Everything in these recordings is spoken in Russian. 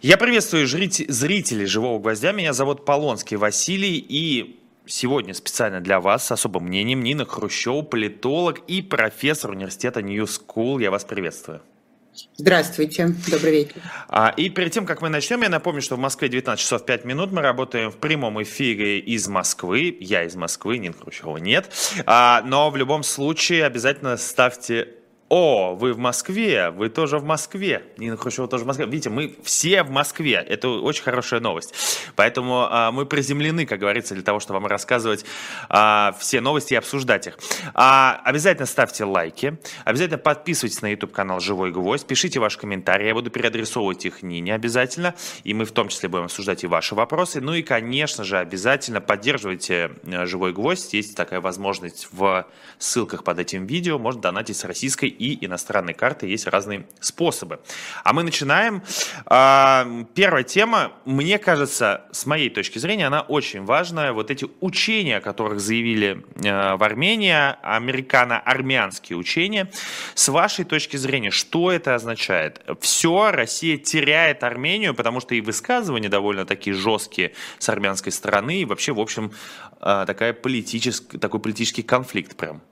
Я приветствую зрителей «Живого гвоздя». Меня зовут Полонский Василий. И сегодня специально для вас с особым мнением Нина Хрущева, политолог и профессор университета New School. Я вас приветствую. Здравствуйте, добрый вечер. А, и перед тем, как мы начнем, я напомню, что в Москве 19 часов 5 минут. Мы работаем в прямом эфире из Москвы. Я из Москвы, Нина Хрущева нет. А, но в любом случае обязательно ставьте о, вы в Москве, вы тоже в Москве. Нина Хрущева тоже в Москве. Видите, мы все в Москве. Это очень хорошая новость. Поэтому а, мы приземлены, как говорится, для того, чтобы вам рассказывать а, все новости и обсуждать их. А, обязательно ставьте лайки. Обязательно подписывайтесь на YouTube-канал «Живой гвоздь». Пишите ваши комментарии. Я буду переадресовывать их Нине обязательно. И мы в том числе будем обсуждать и ваши вопросы. Ну и, конечно же, обязательно поддерживайте э, «Живой гвоздь». Есть такая возможность в ссылках под этим видео. Можно донатить с российской и иностранной карты. Есть разные способы. А мы начинаем. А, первая тема, мне кажется, с моей точки зрения, она очень важная. Вот эти учения, о которых заявили э, в Армении, американо-армянские учения. С вашей точки зрения, что это означает? Все, Россия теряет Армению, потому что и высказывания довольно такие жесткие с армянской стороны, и вообще, в общем, э, такая политический, такой политический конфликт прям.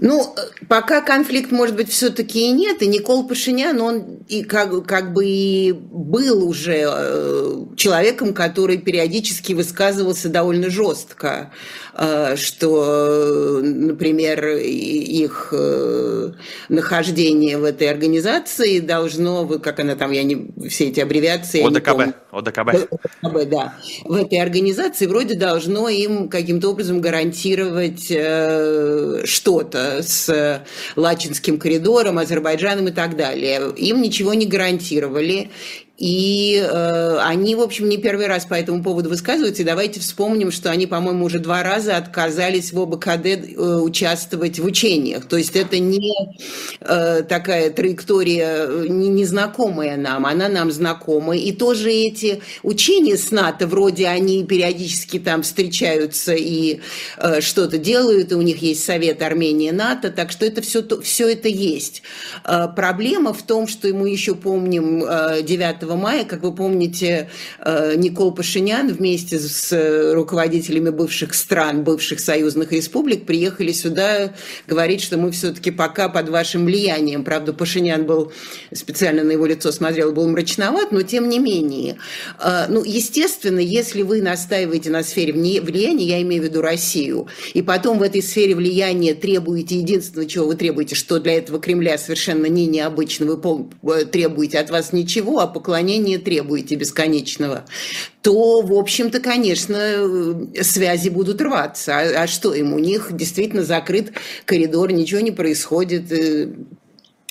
Ну, пока конфликт, может быть, все-таки и нет, и Никол Пашинян, он и как, как бы и был уже э, человеком, который периодически высказывался довольно жестко, э, что, например, их э, нахождение в этой организации должно, как она там, я не, все эти аббревиации... ОДКБ. ОДКБ. ОДКБ, да. В этой организации вроде должно им каким-то образом гарантировать что-то с Лачинским коридором, Азербайджаном и так далее. Им ничего не гарантировали. И э, они, в общем, не первый раз по этому поводу высказываются. И давайте вспомним, что они, по-моему, уже два раза отказались в ОБКД э, участвовать в учениях. То есть это не э, такая траектория э, не, незнакомая нам, она нам знакома. И тоже эти учения с НАТО, вроде они периодически там встречаются и э, что-то делают, и у них есть Совет Армения-НАТО, так что это все, все это есть. Э, проблема в том, что мы еще помним э, 9 мая, как вы помните, э, Никол Пашинян вместе с руководителями бывших стран, бывших союзных республик приехали сюда говорить, что мы все-таки пока под вашим влиянием. Правда, Пашинян был, специально на его лицо смотрел, был мрачноват, но тем не менее. Э, ну, естественно, если вы настаиваете на сфере влияния, я имею в виду Россию, и потом в этой сфере влияния требуете единственное, чего вы требуете, что для этого Кремля совершенно не необычно, вы э, требуете от вас ничего, а поклоняетесь поклонения требуете бесконечного, то, в общем-то, конечно, э, связи будут рваться. А, а что им? У них действительно закрыт коридор, ничего не происходит э,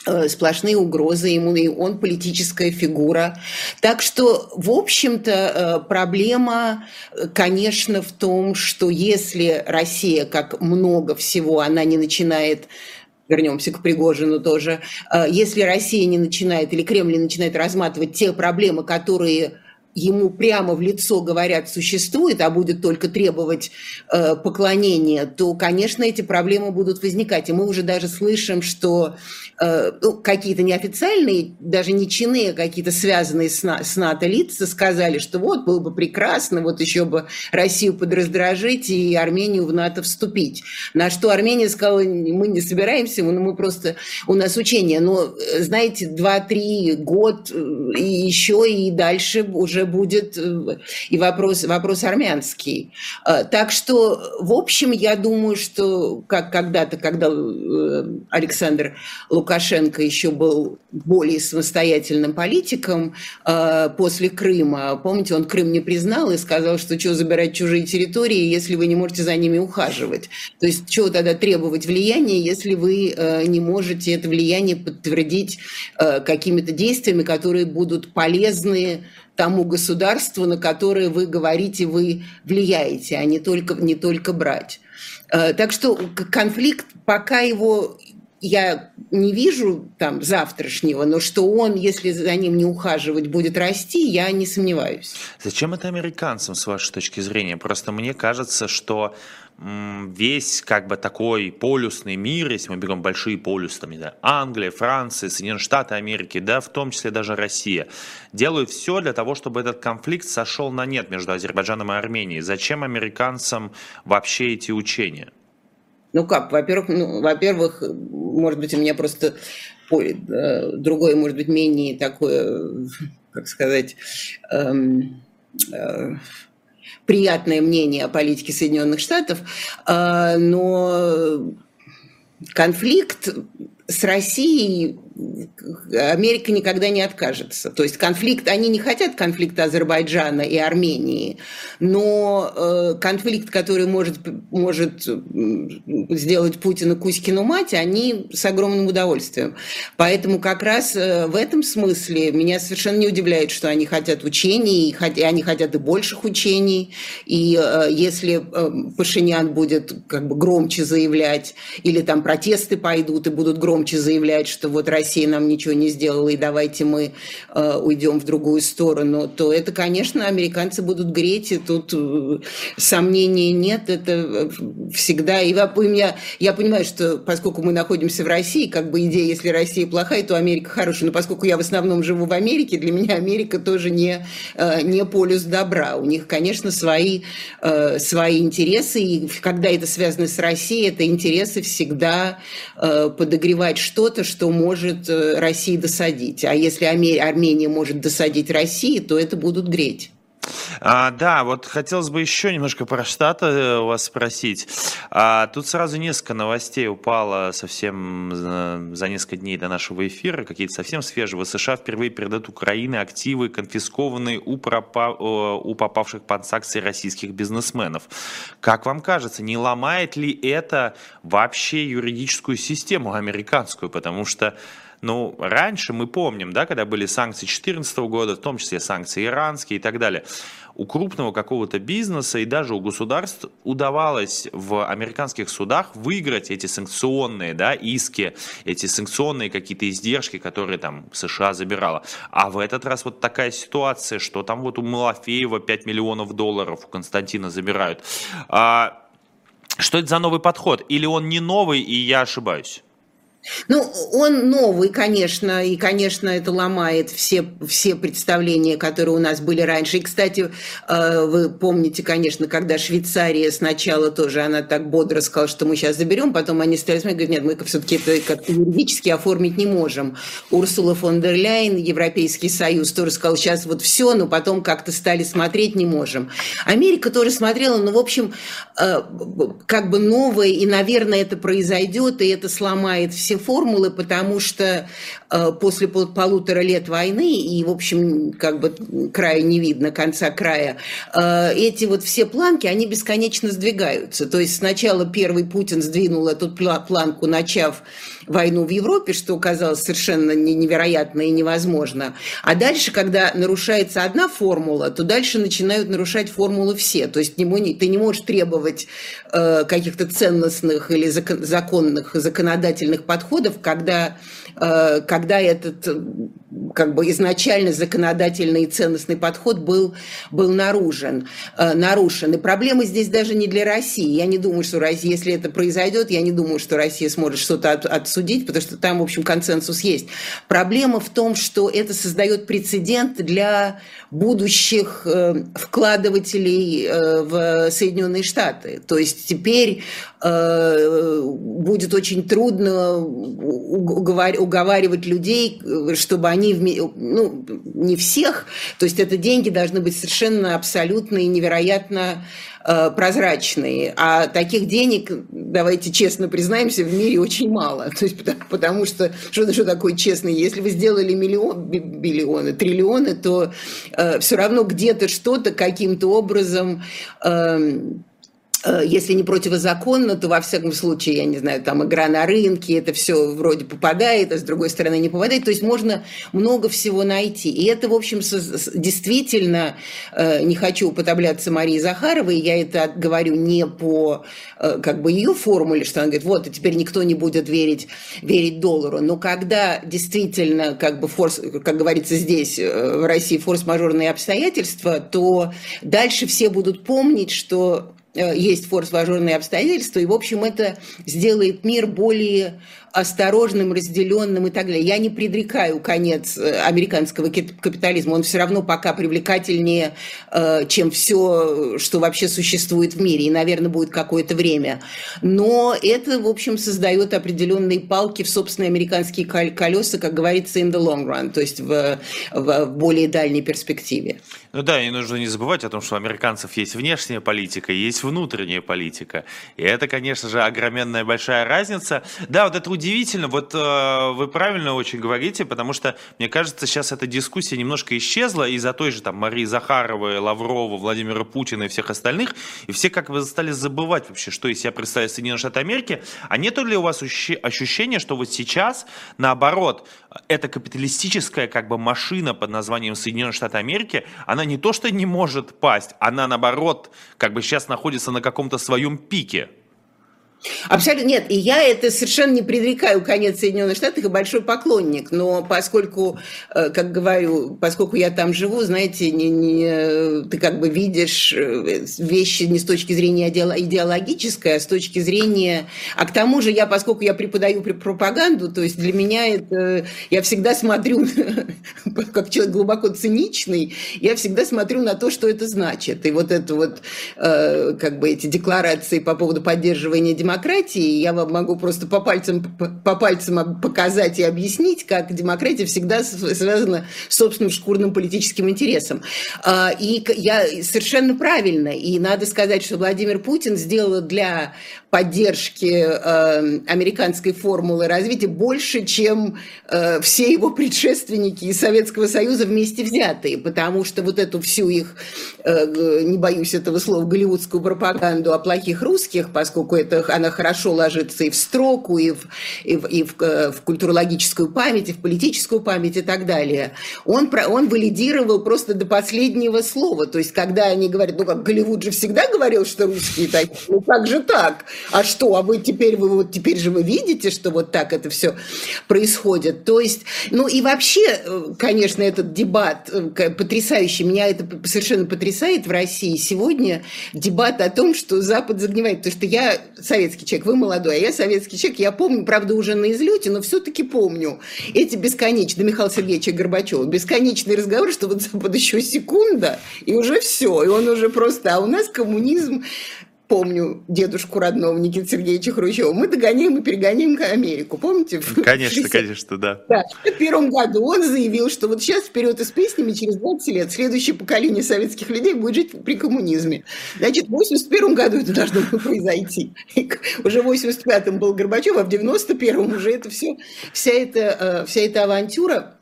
э, сплошные угрозы ему, и он политическая фигура. Так что, в общем-то, проблема, конечно, в том, что если Россия, как много всего, она не начинает вернемся к Пригожину тоже, э, если Россия не начинает или Кремль не начинает разматывать те проблемы, которые ему прямо в лицо говорят существует, а будет только требовать э, поклонения, то, конечно, эти проблемы будут возникать. И мы уже даже слышим, что э, ну, какие-то неофициальные, даже не чины, а какие-то связанные с, с НАТО лица сказали, что вот было бы прекрасно, вот еще бы Россию подраздражить и Армению в НАТО вступить. На что Армения сказала, мы не собираемся, мы, мы просто, у нас учение. Но, э, знаете, 2-3 год э, и еще и дальше уже будет э, и вопрос, вопрос армянский. Э, так что, в общем, я думаю, что как когда-то, когда э, Александр Лукашенко еще был более самостоятельным политиком после Крыма, помните, он Крым не признал и сказал, что что забирать чужие территории, если вы не можете за ними ухаживать. То есть, что тогда требовать влияния, если вы не можете это влияние подтвердить какими-то действиями, которые будут полезны тому государству, на которое вы говорите, вы влияете, а не только, не только брать. Э, так что конфликт, пока его я не вижу там завтрашнего, но что он, если за ним не ухаживать, будет расти, я не сомневаюсь. Зачем это американцам, с вашей точки зрения? Просто мне кажется, что весь как бы такой полюсный мир, если мы берем большие полюсы, там, не знаю, Англия, Франция, Соединенные Штаты Америки, да, в том числе даже Россия, делают все для того, чтобы этот конфликт сошел на нет между Азербайджаном и Арменией. Зачем американцам вообще эти учения? Ну как, во-первых, ну, во-первых, может быть, у меня просто э, другое, может быть, менее такое, как сказать, эм, э, приятное мнение о политике Соединенных Штатов, э, но конфликт с Россией Америка никогда не откажется. То есть конфликт, они не хотят конфликта Азербайджана и Армении, но э, конфликт, который может, может сделать Путина Кузькину мать, они с огромным удовольствием. Поэтому как раз э, в этом смысле меня совершенно не удивляет, что они хотят учений, и они хотят и больших учений. И э, если Пашинян будет как бы громче заявлять, или там протесты пойдут и будут громче заявлять, что вот Россия Россия нам ничего не сделала, и давайте мы э, уйдем в другую сторону, то это, конечно, американцы будут греть, и тут э, сомнений нет, это э, всегда. И я, я понимаю, что поскольку мы находимся в России, как бы идея, если Россия плохая, то Америка хорошая. Но поскольку я в основном живу в Америке, для меня Америка тоже не, э, не полюс добра. У них, конечно, свои, э, свои интересы, и когда это связано с Россией, это интересы всегда э, подогревать что-то, что может может э, России досадить. А если Армения может досадить России, то это будут греть. А, да, вот хотелось бы еще немножко про Штаты э, вас спросить. А, тут сразу несколько новостей упало совсем за, за несколько дней до нашего эфира, какие-то совсем свежие. В США впервые передают Украине активы, конфискованные у, пропа, у попавших под санкции российских бизнесменов. Как вам кажется, не ломает ли это вообще юридическую систему американскую? Потому что ну, раньше мы помним, да, когда были санкции 2014 года, в том числе санкции иранские и так далее, у крупного какого-то бизнеса и даже у государств удавалось в американских судах выиграть эти санкционные да, иски, эти санкционные какие-то издержки, которые там США забирала. А в этот раз вот такая ситуация, что там вот у Малафеева 5 миллионов долларов у Константина забирают. А, что это за новый подход? Или он не новый, и я ошибаюсь? Ну, он новый, конечно, и, конечно, это ломает все, все представления, которые у нас были раньше. И, кстати, э, вы помните, конечно, когда Швейцария сначала тоже, она так бодро сказала, что мы сейчас заберем, потом они стали смотреть, говорят, нет, мы все-таки это как юридически оформить не можем. Урсула фон дер Ляйн, Европейский Союз, тоже сказал, сейчас вот все, но потом как-то стали смотреть не можем. Америка тоже смотрела, но, в общем, э, как бы новое, и, наверное, это произойдет, и это сломает все формулы, потому что после пол полутора лет войны, и, в общем, как бы края не видно, конца края, э, эти вот все планки, они бесконечно сдвигаются. То есть сначала первый Путин сдвинул эту планку, начав войну в Европе, что казалось совершенно невероятно и невозможно. А дальше, когда нарушается одна формула, то дальше начинают нарушать формулы все. То есть ты не можешь требовать э, каких-то ценностных или законных, законодательных подходов, когда, э, когда этот как бы изначально законодательный и ценностный подход был, был наружен, э, нарушен. И проблема здесь даже не для России. Я не думаю, что Россия, если это произойдет, я не думаю, что Россия сможет что-то от, отсудить, потому что там, в общем, консенсус есть. Проблема в том, что это создает прецедент для будущих э, вкладывателей э, в Соединенные Штаты. То есть теперь э, будет очень трудно уговаривать людей, чтобы они, ну, не всех, то есть это деньги должны быть совершенно абсолютно и невероятно прозрачные. А таких денег, давайте честно признаемся, в мире очень мало. То есть, потому, потому что, что, что такое честно? Если вы сделали миллион, миллионы, триллионы, то э, все равно где-то что-то каким-то образом... Э, Э, если не противозаконно, то во всяком случае, я не знаю, там игра на рынке, это все вроде попадает, а с другой стороны не попадает. То есть можно много всего найти. И это, в общем, действительно, э, не хочу уподобляться Марии Захаровой, я это говорю не по э, как бы ее формуле, что она говорит, вот, и теперь никто не будет верить, верить доллару. Но когда действительно, как бы форс, как говорится здесь, в России, форс-мажорные обстоятельства, то дальше все будут помнить, что Э, есть форс-мажорные обстоятельства, и, в общем, это сделает мир более осторожным, разделенным и так далее. Я не предрекаю конец э, американского капитализма, он все равно пока привлекательнее, э, чем все, что вообще существует в мире, и, наверное, будет какое-то время. Но это, в общем, создает определенные палки в собственные американские колеса, как говорится, in the long run, то есть в, в более дальней перспективе. Ну да, и нужно не забывать о том, что у американцев есть внешняя политика, есть внутренняя политика. И это, конечно же, огроменная большая разница. Да, вот это удивительно, вот э, вы правильно очень говорите, потому что, мне кажется, сейчас эта дискуссия немножко исчезла из-за той же там Марии Захаровой, Лаврова, Владимира Путина и всех остальных, и все как бы стали забывать вообще, что из себя представляют Соединенные Штаты Америки. А нет ли у вас ощущения, что вот сейчас, наоборот, эта капиталистическая как бы машина под названием Соединенные Штаты Америки, она не то что не может пасть, она наоборот как бы сейчас находится на каком-то своем пике. Абсолютно нет. И я это совершенно не предрекаю конец Соединенных Штатов и большой поклонник. Но поскольку, э, как говорю, поскольку я там живу, знаете, не, не, ты как бы видишь э, вещи не с точки зрения идеологической, а с точки зрения... А к тому же я, поскольку я преподаю пропаганду, то есть для меня это... Я всегда смотрю, как человек глубоко циничный, я всегда смотрю на то, что это значит. И вот это вот, э, как бы эти декларации по поводу поддерживания демократии, демократии, я вам могу просто по пальцам, по пальцам показать и объяснить, как демократия всегда связана с собственным шкурным политическим интересом. А, и я совершенно правильно, и надо сказать, что Владимир Путин сделал для поддержки э, американской формулы развития больше, чем э, все его предшественники из Советского Союза вместе взятые, потому что вот эту всю их, э, не боюсь этого слова, голливудскую пропаганду о плохих русских, поскольку это, она хорошо ложится и в строку, и в, и в, и в, э, в культурологическую память, и в политическую память и так далее, он, он валидировал просто до последнего слова. То есть, когда они говорят, ну как Голливуд же всегда говорил, что русские такие, ну как же так? А что, а вы теперь, вы вот теперь же вы видите, что вот так это все происходит. То есть, ну и вообще, э, конечно, этот дебат э, потрясающий, меня это совершенно потрясает в России. Сегодня, дебат о том, что Запад загнивает, потому что я советский человек, вы молодой, а я советский человек, я помню, правда, уже на излете, но все-таки помню эти бесконечные, Михаила Сергеевича Горбачева, бесконечный разговор, что вот Запад еще секунда, и уже все, и он уже просто, а у нас коммунизм помню дедушку родного Никиты Сергеевича Хрущева, мы догоняем и перегоняем Америку, помните? Конечно, конечно, да. да. В первом году он заявил, что вот сейчас вперед и с песнями через 20 лет следующее поколение советских людей будет жить при коммунизме. Значит, в 81 году это должно было произойти. Уже в 85-м был Горбачев, а в 91-м уже это все, вся эта, э, вся эта авантюра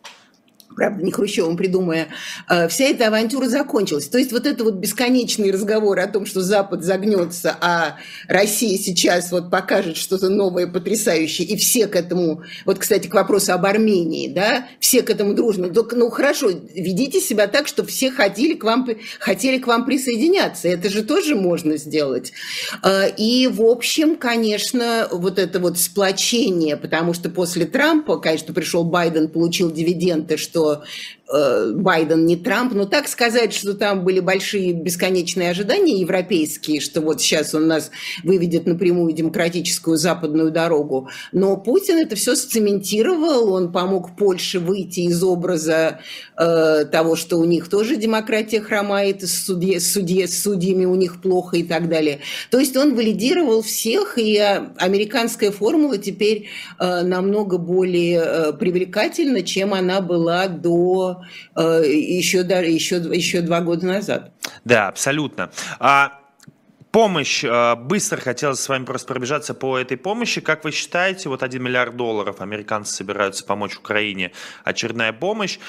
правда, не Хрущевым придумая, э, вся эта авантюра закончилась. То есть вот это вот бесконечный разговор о том, что Запад загнется, а Россия сейчас вот покажет что-то новое, потрясающее, и все к этому, вот, кстати, к вопросу об Армении, да, все к этому дружно. Ну, хорошо, ведите себя так, что все хотели к вам, хотели к вам присоединяться. Это же тоже можно сделать. Э, и, в общем, конечно, вот это вот сплочение, потому что после Трампа, конечно, пришел Байден, получил дивиденды, что э, Байден не Трамп, но так сказать, что там были большие бесконечные ожидания европейские, что вот сейчас он нас выведет на прямую демократическую западную дорогу. Но Путин это все сцементировал, он помог Польше выйти из образа э, того, что у них тоже демократия хромает, с, судье, судье, с судьями у них плохо и так далее. То есть он валидировал всех, и э, американская формула теперь э, намного более э, привлекательна, чем она была до э, еще, еще, еще два года назад. Да, абсолютно. А помощь, э, быстро хотелось с вами просто пробежаться по этой помощи. Как вы считаете, вот 1 миллиард долларов американцы собираются помочь Украине, очередная помощь.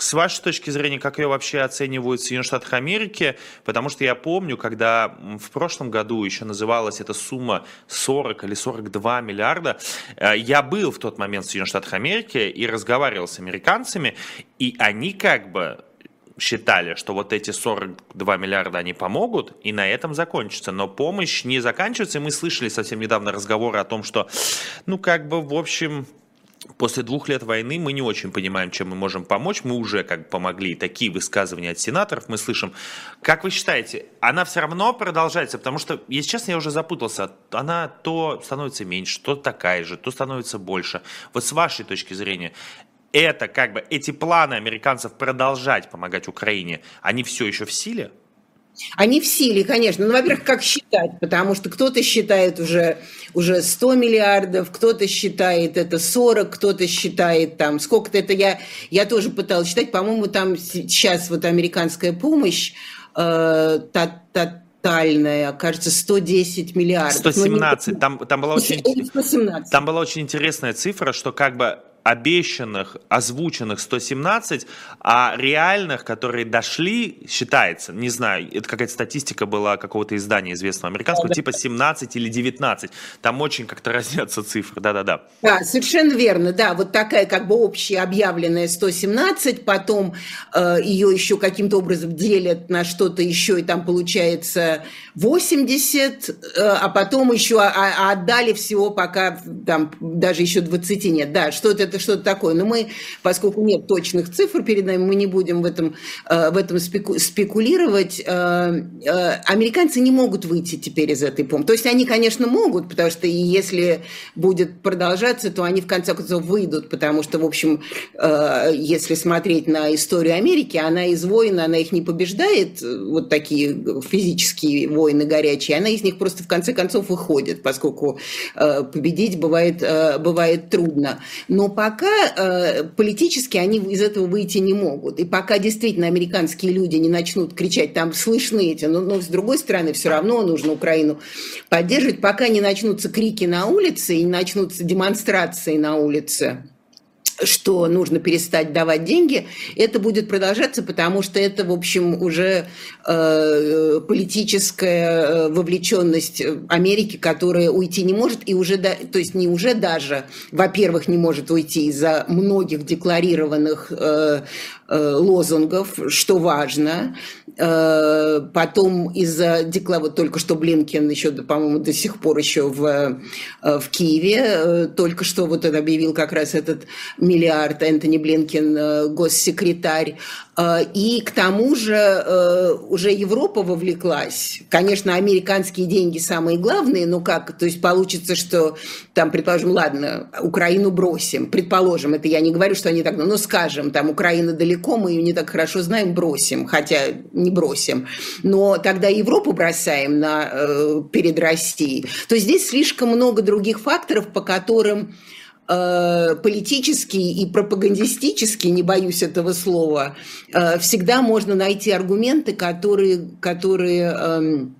С вашей точки зрения, как ее вообще оценивают в Соединенных Штатах Америки? Потому что я помню, когда в прошлом году еще называлась эта сумма 40 или 42 миллиарда, э, я был в тот момент в Соединенных Штатах Америки и разговаривал с американцами, и они как бы считали, что вот эти 42 миллиарда они помогут, и на этом закончится. Но помощь не заканчивается, и мы слышали совсем недавно разговоры о том, что, ну, как бы, в общем, После двух лет войны мы не очень понимаем, чем мы можем помочь. Мы уже как бы помогли. Такие высказывания от сенаторов мы слышим. Как вы считаете, она все равно продолжается? Потому что, если честно, я уже запутался. Она то становится меньше, то такая же, то становится больше. Вот с вашей точки зрения, это как бы эти планы американцев продолжать помогать Украине, они все еще в силе? Они в силе, конечно. Ну, во-первых, как считать? Потому что кто-то считает уже, уже 100 миллиардов, кто-то считает это 40, кто-то считает там сколько-то. Это я, я тоже пыталась считать. По-моему, там сейчас вот американская помощь э, та, та, тотальная, кажется, 110 миллиардов. 117. Там, там, была очень, 117. там была очень интересная цифра, что как бы обещанных, озвученных 117, а реальных, которые дошли, считается, не знаю, это какая-то статистика была какого-то издания известного американского, типа 17 или 19. Там очень как-то разнятся цифры, да-да-да. Да, совершенно верно, да, вот такая как бы общая объявленная 117, потом э, ее еще каким-то образом делят на что-то еще, и там получается 80, э, а потом еще а, а отдали всего пока там даже еще 20 нет, да, что-то это что-то такое. Но мы, поскольку нет точных цифр перед нами, мы не будем в этом, э, в этом спекулировать. Э, э, американцы не могут выйти теперь из этой помощи. То есть они, конечно, могут, потому что если будет продолжаться, то они в конце концов выйдут, потому что, в общем, если смотреть на историю Америки, она из войн, она их не побеждает, вот такие физические войны горячие, она из них просто в конце концов выходит, поскольку победить бывает, бывает трудно. Но пока э, политически они из этого выйти не могут. И пока действительно американские люди не начнут кричать, там слышны эти, но, но с другой стороны все равно нужно Украину поддерживать, пока не начнутся крики на улице и начнутся демонстрации на улице что нужно перестать давать деньги, это будет продолжаться, потому что это, в общем, уже э, политическая э, вовлеченность Америки, которая уйти не может, и уже, да, то есть не уже даже, во-первых, не может уйти из-за многих декларированных э, Э, лозунгов, что важно. Э, потом из-за декла... Вот только что Блинкен еще, по-моему, до сих пор еще в, э, в Киеве. Только что вот он объявил как раз этот миллиард Энтони Блинкен, госсекретарь. И к тому же уже Европа вовлеклась. Конечно, американские деньги самые главные, но как? То есть получится, что там, предположим, ладно, Украину бросим. Предположим, это я не говорю, что они так, но скажем, там Украина далеко, мы ее не так хорошо знаем, бросим, хотя не бросим. Но тогда Европу бросаем на, э, перед Россией. То здесь слишком много других факторов, по которым э, политически и пропагандистически, не боюсь этого слова, э, всегда можно найти аргументы, которые, которые э, Э,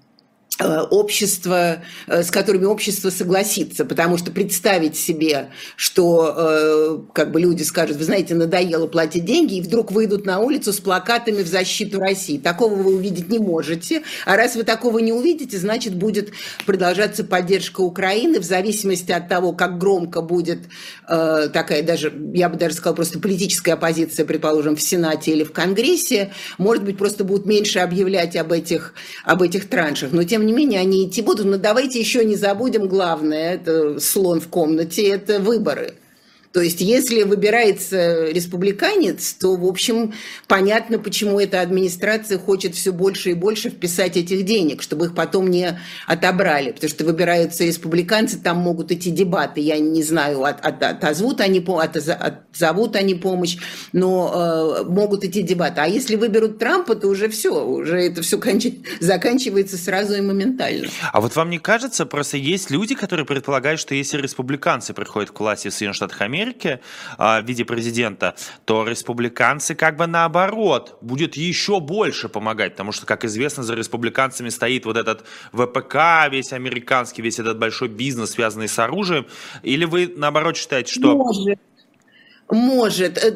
общество, э, с которыми общество согласится, потому что представить себе, что э, как бы люди скажут, вы знаете, надоело платить деньги, и вдруг выйдут на улицу с плакатами в защиту России. Такого вы увидеть не можете. А раз вы такого не увидите, значит, будет продолжаться поддержка Украины в зависимости от того, как громко будет такая даже, я бы даже сказала, просто политическая оппозиция, предположим, в Сенате или в Конгрессе, может быть, просто будут меньше объявлять об этих, об этих траншах. Но тем не не менее они идти будут. Но давайте еще не забудем главное, это слон в комнате, это выборы. То есть, если выбирается республиканец, то, в общем, понятно, почему эта администрация хочет все больше и больше вписать этих денег, чтобы их потом не отобрали. Потому что выбираются республиканцы, там могут идти дебаты. Я не знаю, от, от, отозвут, они, от, отзовут они помощь, но э, могут идти дебаты. А если выберут Трампа, то уже все, уже это все кончи, заканчивается сразу и моментально. А вот вам не кажется, просто есть люди, которые предполагают, что если республиканцы приходят к власти в Соединенных Штатах Америки, Америки а, в виде президента, то республиканцы как бы наоборот будет еще больше помогать, потому что, как известно, за республиканцами стоит вот этот ВПК, весь американский, весь этот большой бизнес, связанный с оружием. Или вы наоборот считаете, что... Может Может, э,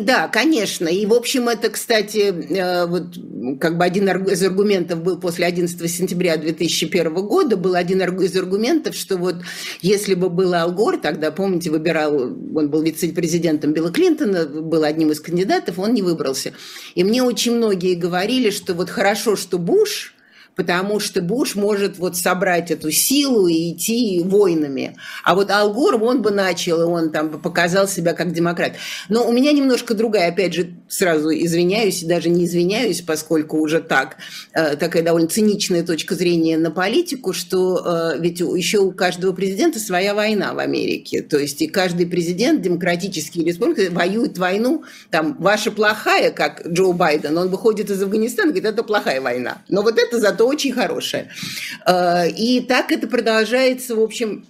да, конечно. И, в общем, это, кстати, э, вот как бы один из аргументов был после 11 сентября 2001 года, был один из аргументов, что вот если бы был Ал Гор, тогда, помните, выбирал, он был вице-президентом Билла Клинтона, был одним из кандидатов, он не выбрался. И мне очень многие говорили, что вот хорошо, что Буш, потому что Буш может вот собрать эту силу и идти войнами. А вот Ал Гор, он бы начал, и он там показал себя как демократ. Но у меня немножко другая, опять же, сразу извиняюсь, и даже не извиняюсь, поскольку уже так, э, такая довольно циничная точка зрения на политику, что э, ведь еще у каждого президента своя война в Америке. То есть и каждый президент, демократический или республика, воюет войну, там, ваша плохая, как Джо Байден, он выходит из Афганистана, говорит, это плохая война. Но вот это зато очень хорошее. Э, и так это продолжается, в общем,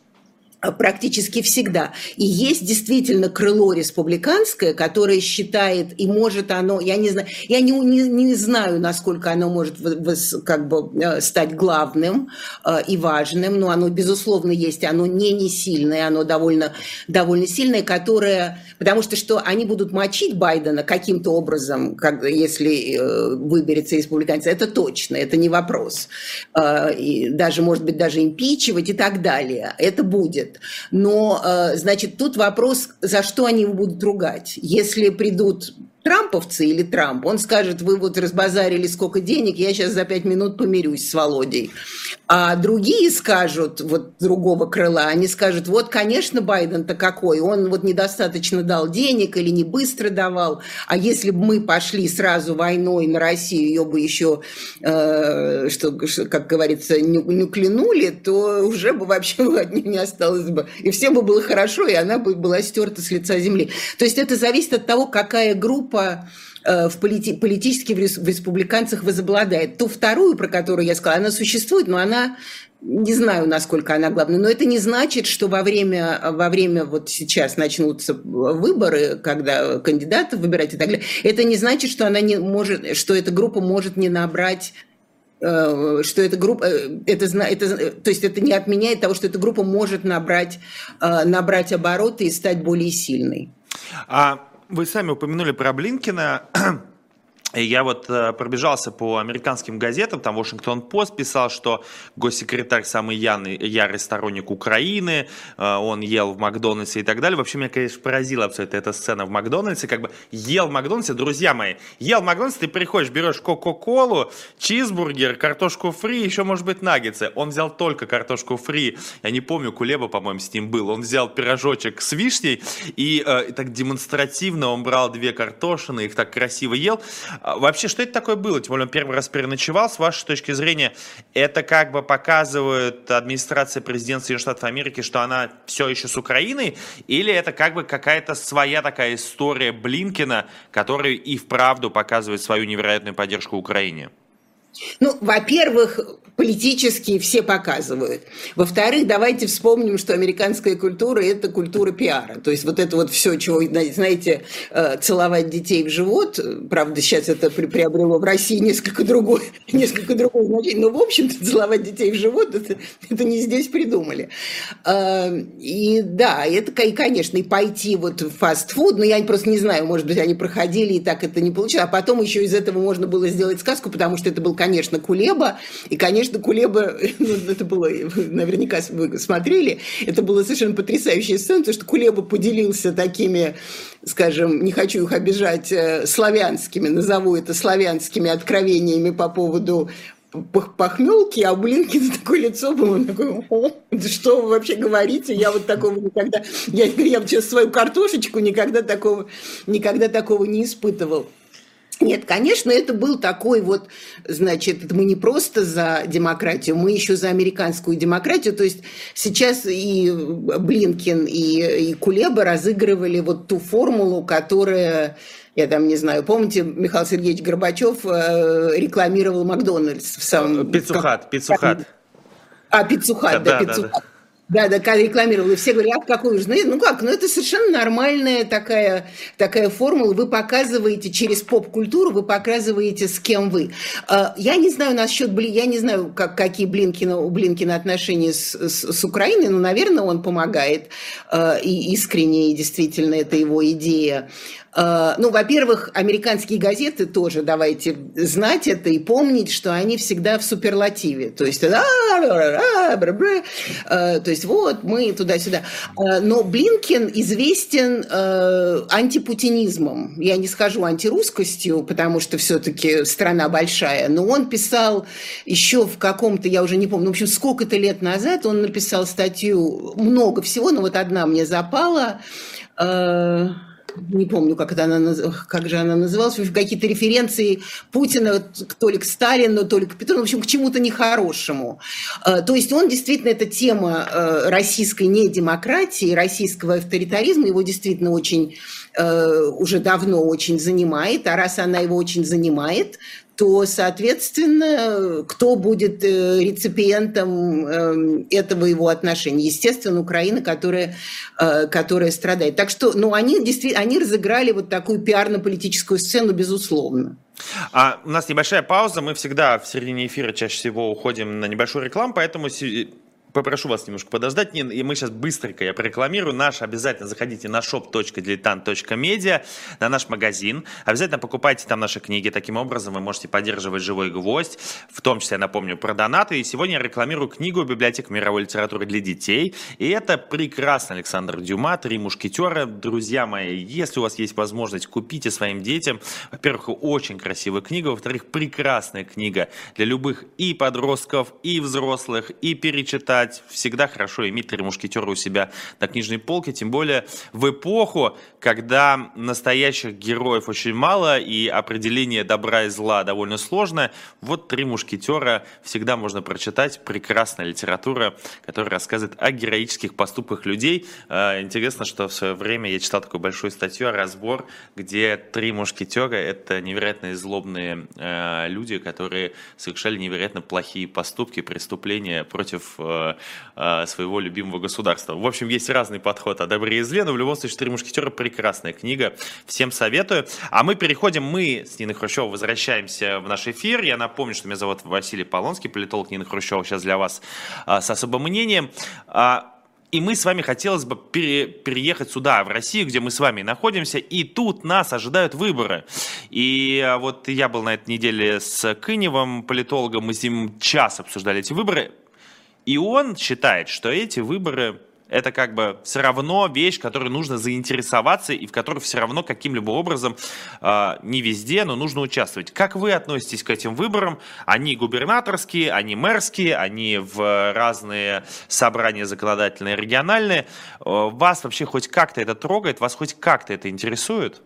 практически всегда. И есть действительно крыло республиканское, которое считает, и может оно, я не знаю, я не, не, не знаю, насколько оно может как бы э, стать главным э, и важным, но оно, безусловно, есть, оно не не сильное, оно довольно, довольно сильное, которое, потому что что они будут мочить Байдена каким-то образом, как, если выберется республиканец, это точно, это не вопрос. И даже, может быть, даже импичивать и так далее. Это будет. Но, э, значит, тут вопрос, за что они его будут ругать. Если придут трамповцы или Трамп, он скажет, вы вот разбазарили сколько денег, я сейчас за пять минут помирюсь с Володей. А другие скажут, вот другого крыла, они скажут, вот, конечно, Байден-то какой, он вот недостаточно дал денег или не быстро давал, а если бы мы пошли сразу войной на Россию, ее бы еще, э, что, как говорится, не, не клянули, то уже бы вообще от нее не осталось бы. И всем бы было хорошо, и она бы была стерта с лица земли. То есть это зависит от того, какая группа группа э, в полити политически в республиканцах возобладает. Ту вторую, про которую я сказала, она существует, но она не знаю, насколько она главная, но это не значит, что во время, во время вот сейчас начнутся выборы, когда кандидатов выбирать и так далее, это не значит, что она не может, что эта группа может не набрать э, что эта группа, э, это, это, то есть это не отменяет того, что эта группа может набрать, набрать обороты и стать более сильной. А вы сами упомянули про Блинкина. Я вот э, пробежался по американским газетам, там Вашингтон Пост писал, что госсекретарь самый ярый, ярый сторонник Украины, э, он ел в Макдональдсе и так далее. Вообще меня, конечно, поразила абсолютно эта сцена в Макдональдсе, как бы ел в Макдональдсе, друзья мои, ел в Макдональдсе, ты приходишь, берешь Кока-Колу, чизбургер, картошку фри, еще, может быть, наггетсы. Он взял только картошку фри, я не помню, Кулеба, по-моему, с ним был. Он взял пирожочек с вишней и э, так демонстративно он брал две картошины, их так красиво ел. А вообще, что это такое было? Тем более, он первый раз переночевал. С вашей точки зрения, это как бы показывает администрация президента Соединенных Штатов Америки, что она все еще с Украиной? Или это как бы какая-то своя такая история Блинкина, который и вправду показывает свою невероятную поддержку Украине? Ну, во-первых, политические все показывают. Во-вторых, давайте вспомним, что американская культура – это культура пиара. То есть вот это вот все, чего, знаете, э, целовать детей в живот, правда, сейчас это приобрело в России несколько другое, несколько другое значение, но, в общем-то, целовать детей в живот это, – не здесь придумали. Э, и да, это, и, конечно, и пойти вот в фастфуд, но я просто не знаю, может быть, они проходили, и так это не получилось. А потом еще из этого можно было сделать сказку, потому что это был, конечно, Кулеба, и, конечно, Кулеба, ну, это было, наверняка вы смотрели, это была совершенно потрясающая сцена, потому что Кулеба поделился такими, скажем, не хочу их обижать, э, славянскими, назову это славянскими откровениями по поводу похмелки, а у Блинкина такое лицо было, он такой, что вы вообще говорите, я вот такого никогда, я, я сейчас свою картошечку никогда такого, никогда такого не испытывал. Нет, конечно, это был такой вот, значит, мы не просто за демократию, мы еще за американскую демократию. То есть сейчас и Блинкин, и, и Кулеба разыгрывали вот ту формулу, которая я там не знаю, помните, Михаил Сергеевич Горбачев э, рекламировал Макдональдс в самом... Пиццухат, Пиццухат. А, Пиццухат, да, да, Пиццухат. Да, да. Да, да, когда рекламировал, и все говорят, какой уже, ну как, ну это совершенно нормальная такая, такая формула, вы показываете через поп-культуру, вы показываете, с кем вы. А, я не знаю насчет, я не знаю, как, какие Блинкина, у Блинкина отношения с, с, с Украиной, но, наверное, он помогает, а, и искренне, и действительно, это его идея. А, ну, во-первых, американские газеты тоже, давайте знать это и помнить, что они всегда в суперлативе. То есть, то есть вот мы туда-сюда. А, но Блинкен известен антипутинизмом. Я не скажу антирусскостью, потому что все-таки страна большая, но он писал еще в каком-то, я уже не помню, в общем, сколько-то лет назад он написал статью, много всего, но вот одна мне запала, не помню, как, это она, как же она называлась, какие-то референции Путина то ли к Сталину, то ли к Петру, в общем, к чему-то нехорошему. Э, то есть он действительно, эта тема э, российской недемократии, российского авторитаризма, его действительно очень э, уже давно очень занимает, а раз она его очень занимает, то, соответственно, кто будет э, реципиентом эм, этого его отношения? Естественно, Украина, которая, э, которая страдает. Так что, ну, они действительно, они разыграли вот такую пиарно-политическую сцену, безусловно. А у нас небольшая пауза. Мы всегда в середине эфира чаще всего уходим на небольшую рекламу, поэтому попрошу вас немножко подождать, и мы сейчас быстренько я прорекламирую. Наш обязательно заходите на shop.diletant.media, на наш магазин. Обязательно покупайте там наши книги. Таким образом вы можете поддерживать «Живой гвоздь». В том числе, я напомню, про донаты. И сегодня я рекламирую книгу «Библиотека мировой литературы для детей». И это прекрасно Александр Дюма, «Три мушкетера». Друзья мои, если у вас есть возможность, купите своим детям. Во-первых, очень красивая книга. Во-вторых, прекрасная книга для любых и подростков, и взрослых, и перечитать читать. Всегда хорошо иметь три мушкетера у себя на книжной полке, тем более в эпоху, когда настоящих героев очень мало и определение добра и зла довольно сложное. Вот три мушкетера всегда можно прочитать. Прекрасная литература, которая рассказывает о героических поступках людей. А, интересно, что в свое время я читал такую большую статью, разбор, где три мушкетера — это невероятно злобные а, люди, которые совершали невероятно плохие поступки, преступления против а, э, своего любимого государства. В общем, есть разный подход о добре и зле, но в любом случае «Четыре мушкетера» прекрасная книга, всем советую. А мы переходим, мы с Ниной Хрущевой возвращаемся в наш эфир. Я напомню, что меня зовут Василий Полонский, политолог Нина Хрущева сейчас для вас э, с особым мнением. А, и мы с вами хотелось бы пере, переехать сюда, в Россию, где мы с вами находимся, и тут нас ожидают выборы. И а, вот я был на этой неделе с Кыневым, политологом, мы с ним час обсуждали эти выборы. И он считает, что эти выборы это как бы все равно вещь, которой нужно заинтересоваться и в которой все равно каким-либо образом, э, не везде, но нужно участвовать. Как вы относитесь к этим выборам? Они губернаторские, они мэрские, они в разные собрания законодательные, региональные. Э, вас вообще хоть как-то это трогает? Вас хоть как-то это интересует?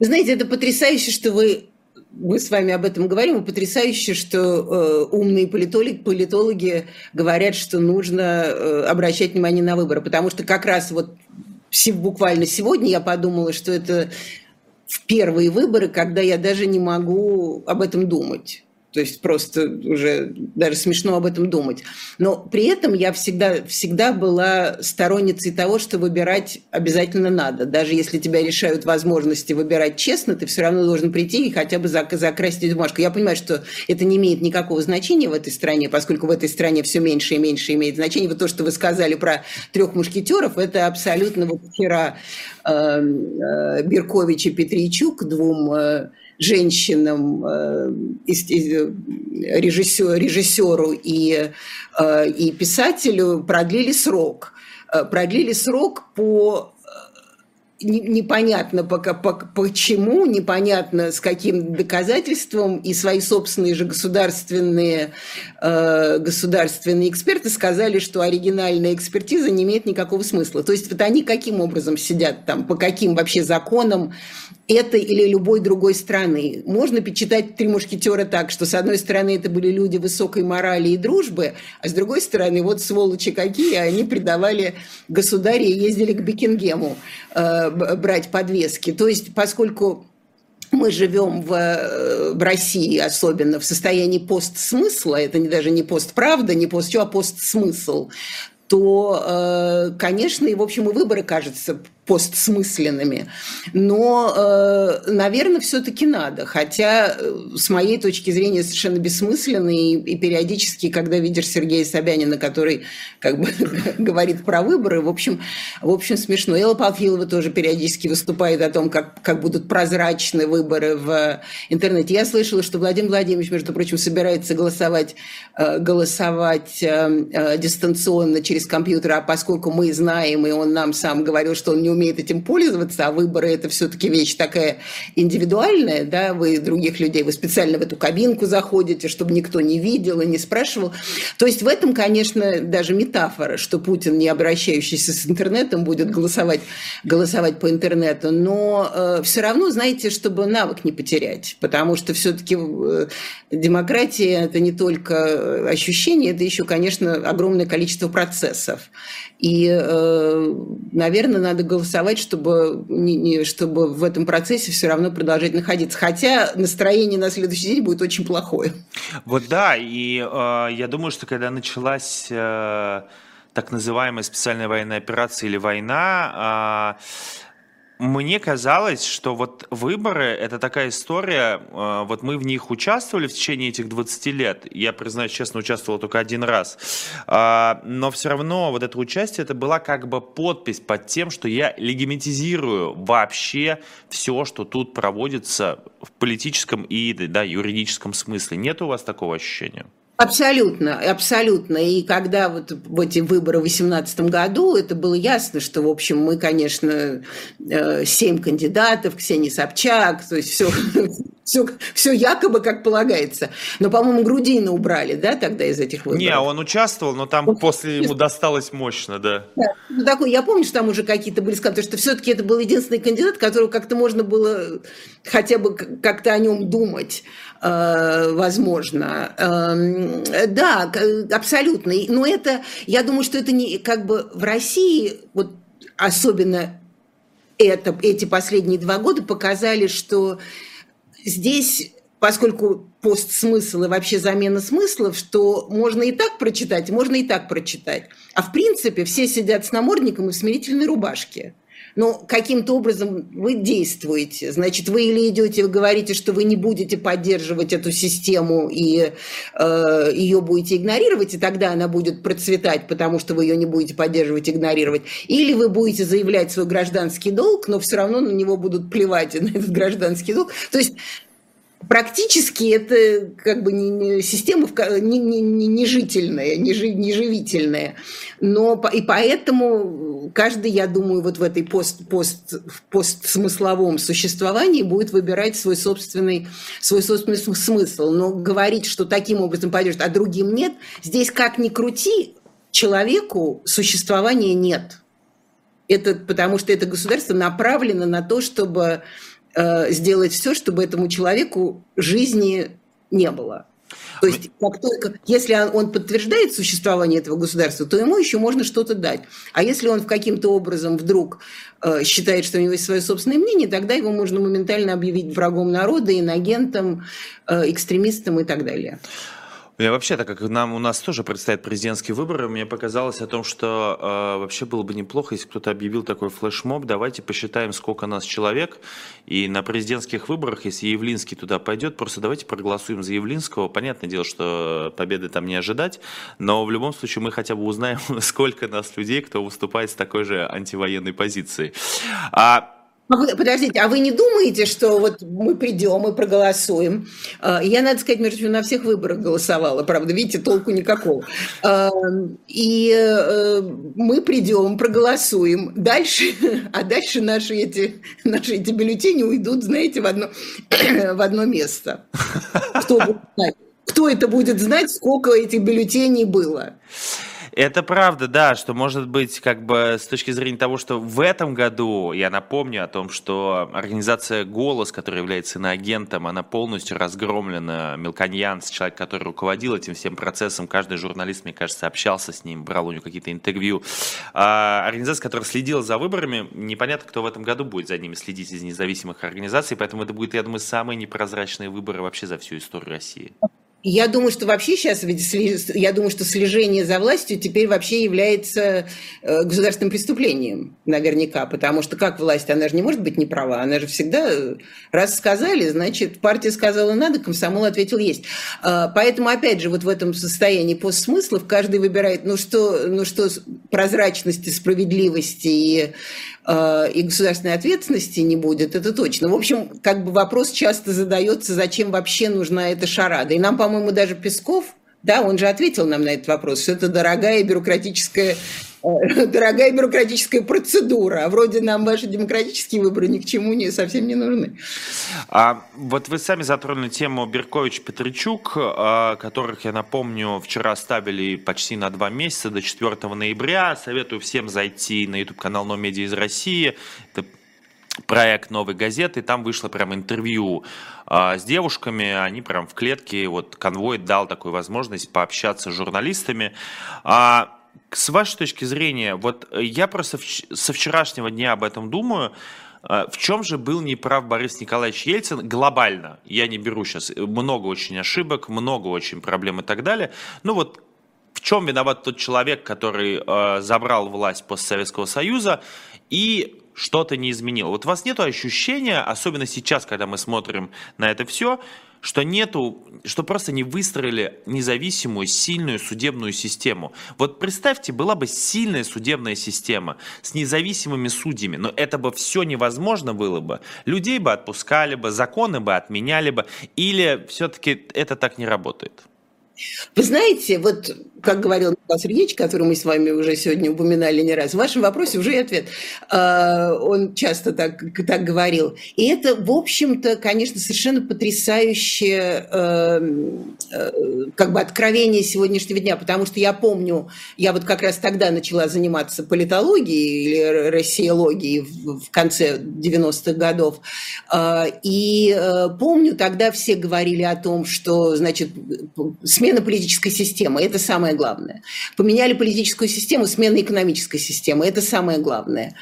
Знаете, это потрясающе, что вы мы с вами об этом говорим, и потрясающе, что э, умные политологи, политологи говорят, что нужно э, обращать внимание на выборы, потому что как раз вот буквально сегодня я подумала, что это в первые выборы, когда я даже не могу об этом думать. То есть просто уже даже смешно об этом думать. Но при этом я всегда, всегда была сторонницей того, что выбирать обязательно надо. Даже если тебя решают возможности выбирать честно, ты все равно должен прийти и хотя бы закрасить бумажку. Я понимаю, что это не имеет никакого значения в этой стране, поскольку в этой стране все меньше и меньше имеет значение. Вот то, что вы сказали про трех мушкетеров, это абсолютно вот вчера э, э, Беркович и Петричук, двум э, женщинам, э, режиссеру, и, э, и писателю продлили срок. Э, продлили срок по непонятно пока по, почему, непонятно с каким доказательством, и свои собственные же государственные, э, государственные эксперты сказали, что оригинальная экспертиза не имеет никакого смысла. То есть вот они каким образом сидят там, по каким вообще законам этой или любой другой страны. Можно почитать «Три мушкетера» так, что с одной стороны это были люди высокой морали и дружбы, а с другой стороны вот сволочи какие, они предавали государя и ездили к Бекингему э, брать подвески. То есть поскольку мы живем в, э, в России, особенно в состоянии постсмысла, это не, даже не постправда, не пост, а постсмысл, то, конечно, и, в общем, и выборы, кажется, постсмысленными. Но, э, наверное, все-таки надо. Хотя, э, с моей точки зрения, совершенно бессмысленно. И, и периодически, когда видишь Сергея Собянина, который как бы говорит про выборы, в общем, в общем, смешно. Элла Павлова тоже периодически выступает о том, как, как будут прозрачны выборы в интернете. Я слышала, что Владимир Владимирович, между прочим, собирается голосовать, э, голосовать дистанционно через компьютер, а поскольку мы знаем, и он нам сам говорил, что он не умеет этим пользоваться, а выборы это все-таки вещь такая индивидуальная, да, вы других людей, вы специально в эту кабинку заходите, чтобы никто не видел и не спрашивал. То есть в этом, конечно, даже метафора, что Путин, не обращающийся с интернетом, будет голосовать, голосовать по интернету, но э, все равно, знаете, чтобы навык не потерять, потому что все-таки э, демократия это не только ощущение, это еще, конечно, огромное количество процессов. И, э, наверное, надо голосовать, чтобы, не, не, чтобы в этом процессе все равно продолжать находиться. Хотя настроение на следующий день будет очень плохое. Вот да, и э, я думаю, что когда началась э, так называемая специальная военная операция или война, э, мне казалось, что вот выборы – это такая история, э, вот мы в них участвовали в течение этих 20 лет, я, признаюсь честно, участвовал только один раз, а, но все равно вот это участие, это была как бы подпись под тем, что я легимитизирую вообще все, что тут проводится в политическом и да, юридическом смысле. Нет у вас такого ощущения? Абсолютно, абсолютно. И когда вот в эти выборы в 2018 году, это было ясно, что, в общем, мы, конечно, э, семь кандидатов, Ксения Собчак, то есть все, все, все якобы как полагается. Но, по-моему, Грудина убрали, да, тогда из этих выборов? Не, он участвовал, но там он... после ему досталось мощно, да. да. Ну, такой, я помню, что там уже какие-то были сказаны, что все-таки это был единственный кандидат, которого как-то можно было хотя бы как-то о нем думать. Э, возможно. Эм, да, абсолютно. Но это, я думаю, что это не как бы в России, вот особенно это, эти последние два года показали, что здесь поскольку постсмысл и вообще замена смыслов, что можно и так прочитать, можно и так прочитать. А в принципе все сидят с намордником и в смирительной рубашке но каким-то образом вы действуете. Значит, вы или идете, вы говорите, что вы не будете поддерживать эту систему и э, ее будете игнорировать, и тогда она будет процветать, потому что вы ее не будете поддерживать, игнорировать. Или вы будете заявлять свой гражданский долг, но все равно на него будут плевать на этот гражданский долг. То есть практически это как бы не, не, система не, не, не, не жительная, не, жи, не живительная. Но и поэтому каждый, я думаю, вот в этой пост, пост, постсмысловом существовании будет выбирать свой собственный, свой собственный смысл. Но говорить, что таким образом пойдешь, а другим нет, здесь как ни крути, человеку существования нет. Это потому что это государство направлено на то, чтобы Э, сделать все, чтобы этому человеку жизни не было. То есть, как только, если он подтверждает существование этого государства, то ему еще можно что-то дать. А если он в каким-то образом вдруг э, считает, что у него есть свое собственное мнение, тогда его можно моментально объявить врагом народа, инагентом, э, экстремистом и так далее. Я вообще, так как нам, у нас тоже предстоят президентские выборы, мне показалось о том, что э, вообще было бы неплохо, если кто-то объявил такой флешмоб, давайте посчитаем, сколько нас человек, и на президентских выборах, если Явлинский туда пойдет, просто давайте проголосуем за Явлинского. Понятное дело, что победы там не ожидать, но в любом случае мы хотя бы узнаем, сколько нас людей, кто выступает с такой же антивоенной позицией. А а подождите, а вы не думаете, что вот мы придем и проголосуем? А, я, надо сказать, между прочим, на всех выборах голосовала, правда, видите, толку никакого. А, и э, мы придем, проголосуем. Дальше, а дальше наши эти, наши эти бюллетени уйдут, знаете, в одно, в одно место. Кто, Кто это будет знать, сколько этих бюллетеней было? Это правда, да, что может быть как бы с точки зрения того, что в этом году, я напомню о том, что организация «Голос», которая является иноагентом, она полностью разгромлена. Мелконьянс, человек, который руководил этим всем процессом, каждый журналист, мне кажется, общался с ним, брал у него какие-то интервью. А организация, которая следила за выборами, непонятно, кто в этом году будет за ними следить из независимых организаций, поэтому это будет, я думаю, самые непрозрачные выборы вообще за всю историю России. Я думаю, что вообще сейчас, я думаю, что слежение за властью теперь вообще является э, государственным преступлением, наверняка, потому что как власть, она же не может быть не права, она же всегда, э, раз сказали, значит, партия сказала надо, комсомол ответил есть. А, поэтому, опять же, вот в этом состоянии постсмыслов каждый выбирает, ну что, ну что прозрачности, справедливости и и государственной ответственности не будет, это точно. В общем, как бы вопрос часто задается, зачем вообще нужна эта шарада. И нам, по-моему, даже Песков, да, он же ответил нам на этот вопрос, что это дорогая бюрократическая дорогая бюрократическая процедура, а вроде нам ваши демократические выборы ни к чему не, совсем не нужны. А вот вы сами затронули тему Беркович-Петричук, а, которых, я напомню, вчера ставили почти на два месяца, до 4 ноября. Советую всем зайти на YouTube-канал «Но медиа из России». Это проект «Новой газеты», там вышло прям интервью а, с девушками, они прям в клетке, вот конвой дал такую возможность пообщаться с журналистами. А, с вашей точки зрения, вот э, я просто со вчерашнего дня об этом думаю, э, в чем же был неправ Борис Николаевич Ельцин глобально? Я не беру сейчас э, много очень ошибок, много очень проблем и так далее. Ну вот в чем виноват тот человек, который э, забрал власть постсоветского союза и что-то не изменил? Вот у вас нет ощущения, особенно сейчас, когда мы смотрим на это все, что нету, что просто не выстроили независимую, сильную судебную систему. Вот представьте, была бы сильная судебная система с независимыми судьями, но это бы все невозможно было бы. Людей бы отпускали бы, законы бы отменяли бы, или все-таки это так не работает? Вы знаете, вот как говорил Николай Сергеевич, который мы с вами уже сегодня упоминали не раз, в вашем вопросе уже и ответ. А, он часто так, так говорил. И это, в общем-то, конечно, совершенно потрясающее эм, э, как бы откровение сегодняшнего дня, потому что я помню, я вот как раз тогда начала заниматься политологией или россиологией в конце 90-х годов, а, и э, помню, тогда все говорили о том, что, значит, смена политической системы – это самое самое главное. Поменяли политическую систему, смена экономической системы. Это самое главное.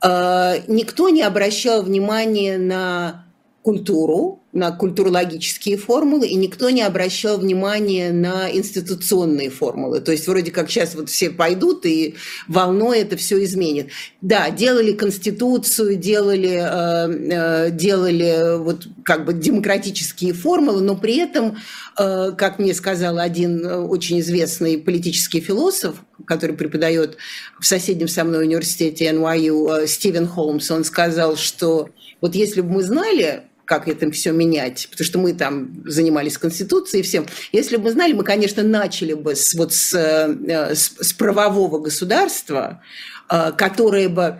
А, никто не обращал внимания на культуру, на культурологические формулы, и никто не обращал внимания на институционные формулы. То есть вроде как сейчас вот все пойдут, и волной это все изменит. Да, делали конституцию, делали, э, э, делали вот как бы демократические формулы, но при этом, э, как мне сказал один очень известный политический философ, который преподает в соседнем со мной университете NYU, Стивен Холмс, он сказал, что вот если бы мы знали, как это все менять, потому что мы там занимались Конституцией и всем. Если бы мы знали, мы, конечно, начали бы с, вот с, э, с, с правового государства, э, которое бы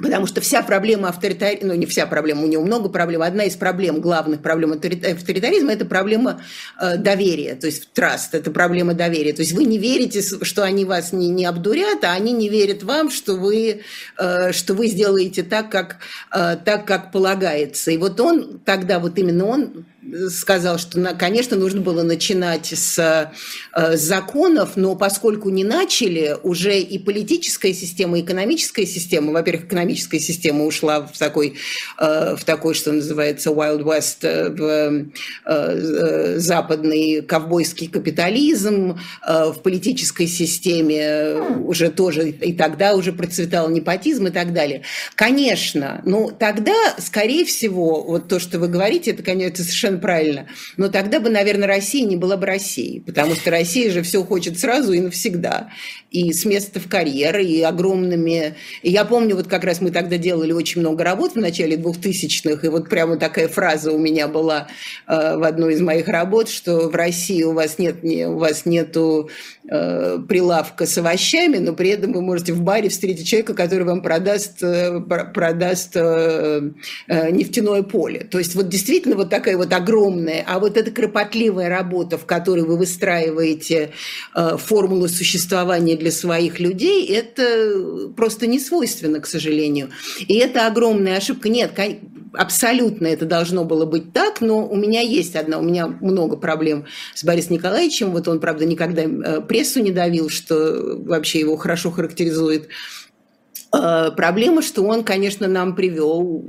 Потому что вся проблема авторитаризма, ну не вся проблема, у него много проблем, одна из проблем, главных проблем авторитаризма – это проблема э, доверия, то есть траст, это проблема доверия. То есть вы не верите, что они вас не, не обдурят, а они не верят вам, что вы, э, что вы сделаете так как, э, так, как полагается. И вот он тогда, вот именно он сказал, что, конечно, нужно было начинать с, э, с законов, но поскольку не начали, уже и политическая система, и экономическая система, во-первых, экономическая система ушла в такой, э, в такой что называется, Wild West, э, в западный ковбойский капитализм, в политической системе уже тоже, и тогда уже процветал непотизм и так далее. Конечно, ну тогда, скорее всего, вот то, что вы говорите, это, конечно, совершенно совершенно правильно. Но тогда бы, наверное, Россия не была бы Россией, потому что Россия же все хочет сразу и навсегда. И с места в карьер, и огромными... И я помню, вот как раз мы тогда делали очень много работ в начале 2000-х, и вот прямо такая фраза у меня была э, в одной из моих работ, что в России у вас нет, не, у вас нету э, прилавка с овощами, но при этом вы можете в баре встретить человека, который вам продаст, э, продаст э, э, нефтяное поле. То есть вот действительно вот такая вот огромная, а вот эта кропотливая работа, в которой вы выстраиваете э, формулу существования для своих людей, это просто не свойственно, к сожалению. И это огромная ошибка. Нет, абсолютно это должно было быть так, но у меня есть одна, у меня много проблем с Борисом Николаевичем. Вот он, правда, никогда э, прессу не давил, что вообще его хорошо характеризует проблема, что он, конечно, нам привел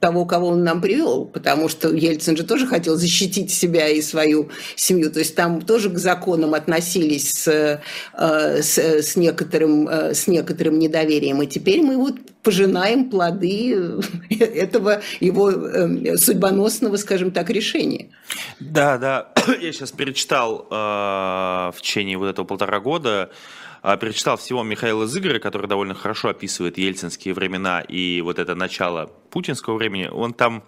того, кого он нам привел, потому что Ельцин же тоже хотел защитить себя и свою семью. То есть там тоже к законам относились с, э, с, с, некоторым, э, с некоторым недоверием. И теперь мы вот пожинаем плоды этого его судьбоносного, скажем так, решения. Да, да. Я сейчас перечитал э, в течение вот этого полтора года перечитал всего Михаила Зыгоря, который довольно хорошо описывает ельцинские времена и вот это начало путинского времени. Он там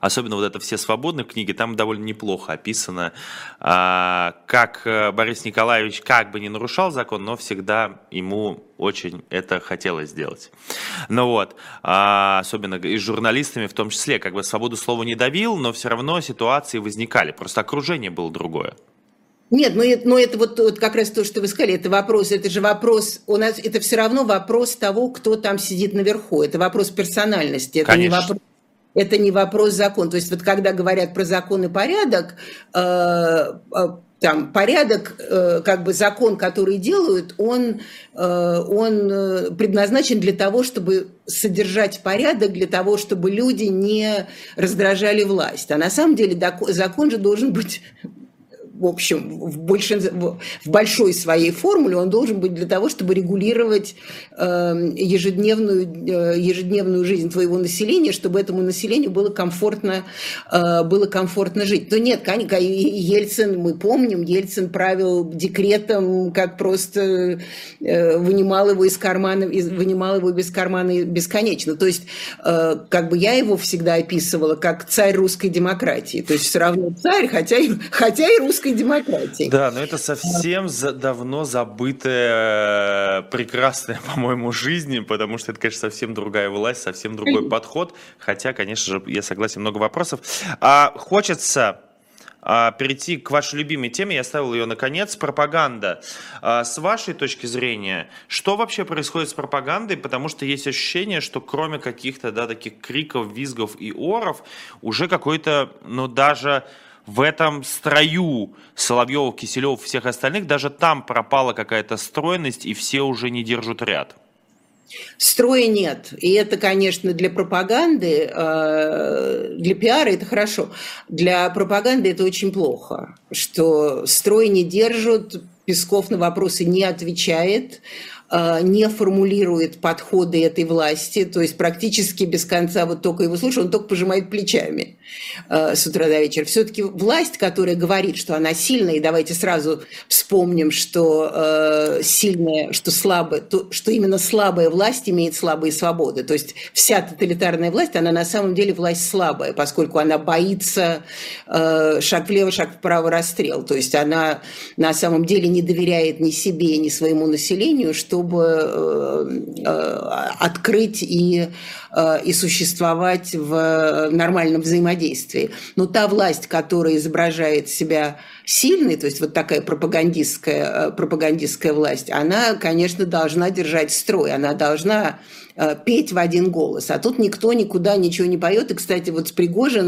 Особенно вот это «Все свободны» книги, там довольно неплохо описано, а, как э, Борис Николаевич как бы не нарушал закон, но всегда ему очень это хотелось сделать. Ну вот, а, особенно и с журналистами в том числе, как бы свободу слова не давил, но все равно ситуации возникали, просто окружение было другое. Нет, но это, но это вот, вот как раз то, что вы сказали, это вопрос, это же вопрос, у нас это все равно вопрос того, кто там сидит наверху, это вопрос персональности, это Конечно. не вопрос это не вопрос закона. То есть вот когда говорят про закон и порядок, э, э, там порядок, э, как бы закон, который делают, он, э, он э, предназначен для того, чтобы содержать порядок, для того, чтобы люди не раздражали власть. А на самом деле закон же должен быть в общем, в, большин... в большой своей формуле он должен быть для того, чтобы регулировать э, ежедневную, э, ежедневную жизнь твоего населения, чтобы этому населению было комфортно, э, было комфортно жить. Но нет, конечно, Ельцин, мы помним, Ельцин правил декретом, как просто э, вынимал его из кармана, вынимал его без кармана бесконечно. То есть, как бы я его всегда описывала как царь русской демократии. То есть все равно царь, хотя и, хотя и русской российской демократии. Да, но это совсем за, давно забытая, прекрасная, по-моему, жизнь, потому что это, конечно, совсем другая власть, совсем другой подход. Хотя, конечно же, я согласен, много вопросов. А хочется а, перейти к вашей любимой теме, я оставил ее наконец, пропаганда. А, с вашей точки зрения, что вообще происходит с пропагандой? Потому что есть ощущение, что кроме каких-то да, таких криков, визгов и оров, уже какой-то, ну даже в этом строю Соловьев, Киселев, всех остальных, даже там пропала какая-то стройность, и все уже не держат ряд. Строя нет. И это, конечно, для пропаганды, э, для пиара это хорошо. Для пропаганды это очень плохо, что строй не держат, Песков на вопросы не отвечает, не формулирует подходы этой власти, то есть практически без конца вот только его слушаю, он только пожимает плечами э, с утра до вечера. Все-таки власть, которая говорит, что она сильная, и давайте сразу вспомним, что э, сильная, что слабая, то, что именно слабая власть имеет слабые свободы. То есть вся тоталитарная власть, она на самом деле власть слабая, поскольку она боится шаг влево, шаг вправо расстрел. То есть она на самом деле не доверяет ни себе, ни своему населению, что чтобы э, э, открыть и, э, и существовать в нормальном взаимодействии. Но та власть, которая изображает себя сильной, то есть вот такая пропагандистская, пропагандистская власть, она, конечно, должна держать строй, она должна петь в один голос. А тут никто никуда ничего не поет. И, кстати, вот с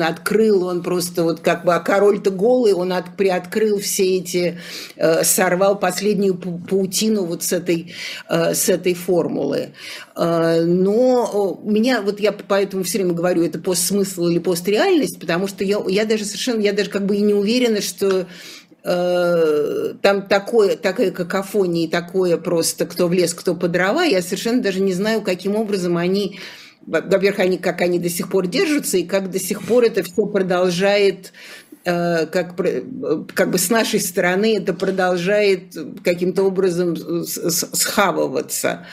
открыл, он просто вот как бы, а король-то голый, он от, приоткрыл все эти, э, сорвал последнюю паутину вот с этой, э, с этой формулы. Но меня, вот я поэтому все время говорю, это постсмысл или постреальность, потому что я, я даже совершенно, я даже как бы и не уверена, что Э, там такое, такая какофония такое просто, кто в лес, кто по дрова, я совершенно даже не знаю, каким образом они, во-первых, они, как они до сих пор держатся, и как до сих пор это все продолжает э, как, как бы с нашей стороны это продолжает каким-то образом схавываться.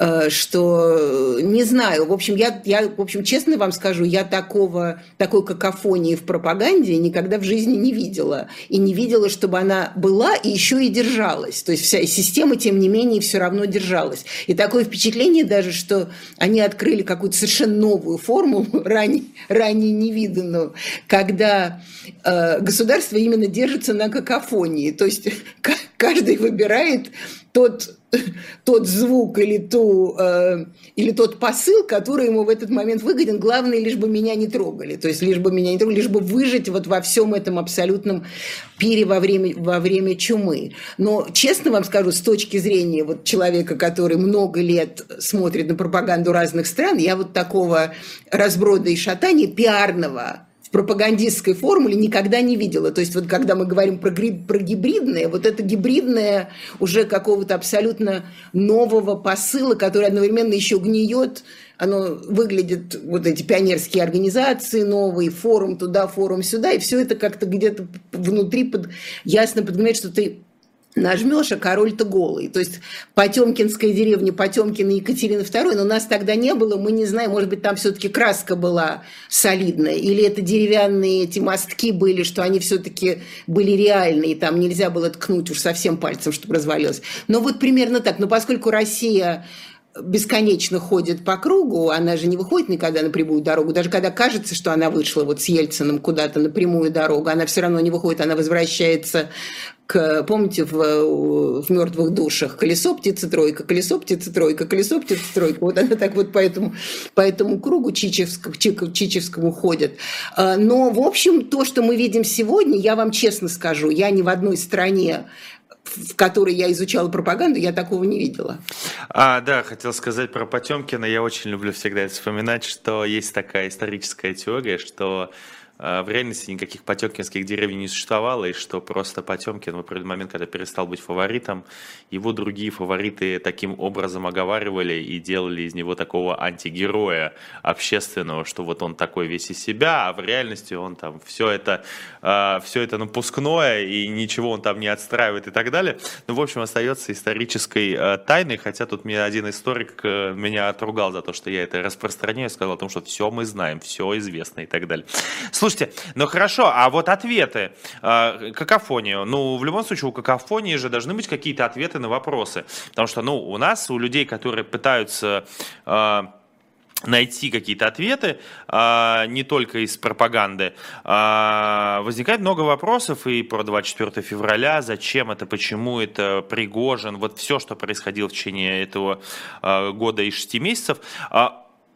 Э, что не знаю, в общем, я, я, в общем, честно вам скажу, я такого, такой какофонии в пропаганде никогда в жизни не видела. И не видела, чтобы она была и еще и держалась. То есть вся система, тем не менее, все равно держалась. И такое впечатление даже, что они открыли какую-то совершенно новую формулу, ранее, ранее невиданную, когда э, государство именно держится на какофонии. То есть каждый выбирает тот, тот звук или, ту, э, или тот посыл, который ему в этот момент выгоден. Главное, лишь бы меня не трогали. То есть, лишь бы меня не трогали, лишь бы выжить вот во всем этом абсолютном пире во время, во время чумы. Но, честно вам скажу, с точки зрения вот человека, который много лет смотрит на пропаганду разных стран, я вот такого разброда и шатания пиарного в пропагандистской формуле никогда не видела. То есть вот когда мы говорим про, про гибридное, вот это гибридное уже какого-то абсолютно нового посыла, который одновременно еще гниет, оно выглядит, вот эти пионерские организации новые, форум туда, форум сюда, и все это как-то где-то внутри под, ясно подгоняет, что ты нажмешь, а король-то голый. То есть Потемкинская деревня, Потемкин и Екатерина II, но нас тогда не было, мы не знаем, может быть, там все-таки краска была солидная, или это деревянные эти мостки были, что они все-таки были реальные, там нельзя было ткнуть уж совсем пальцем, чтобы развалилось. Но вот примерно так. Но поскольку Россия бесконечно ходит по кругу, она же не выходит никогда на прямую дорогу, даже когда кажется, что она вышла вот с Ельциным куда-то на прямую дорогу, она все равно не выходит, она возвращается к, помните, в, в мертвых душах колесо, птица, тройка, колесо, птица, тройка, колесо, птица, тройка. Вот она так вот по этому, по этому кругу Чичевск, Чичевскому ходит. А, но, в общем, то, что мы видим сегодня, я вам честно скажу, я ни в одной стране в которой я изучала пропаганду, я такого не видела. А, да, хотел сказать про Потемкина. Я очень люблю всегда это вспоминать, что есть такая историческая теория, что в реальности никаких потемкинских деревень не существовало, и что просто Потемкин в определенный момент, когда перестал быть фаворитом, его другие фавориты таким образом оговаривали и делали из него такого антигероя общественного, что вот он такой весь из себя, а в реальности он там все это, а, все это напускное, и ничего он там не отстраивает и так далее. Ну, в общем, остается исторической а, тайной, хотя тут мне один историк э, меня отругал за то, что я это распространяю, сказал о том, что все мы знаем, все известно и так далее. Слушайте, ну хорошо, а вот ответы, э, какофонию. Ну, в любом случае, у какофонии же должны быть какие-то ответы на вопросы. Потому что, ну, у нас, у людей, которые пытаются... Э, найти какие-то ответы, а, не только из пропаганды. А, возникает много вопросов и про 24 февраля, зачем это, почему это, Пригожин, вот все, что происходило в течение этого а, года и шести месяцев.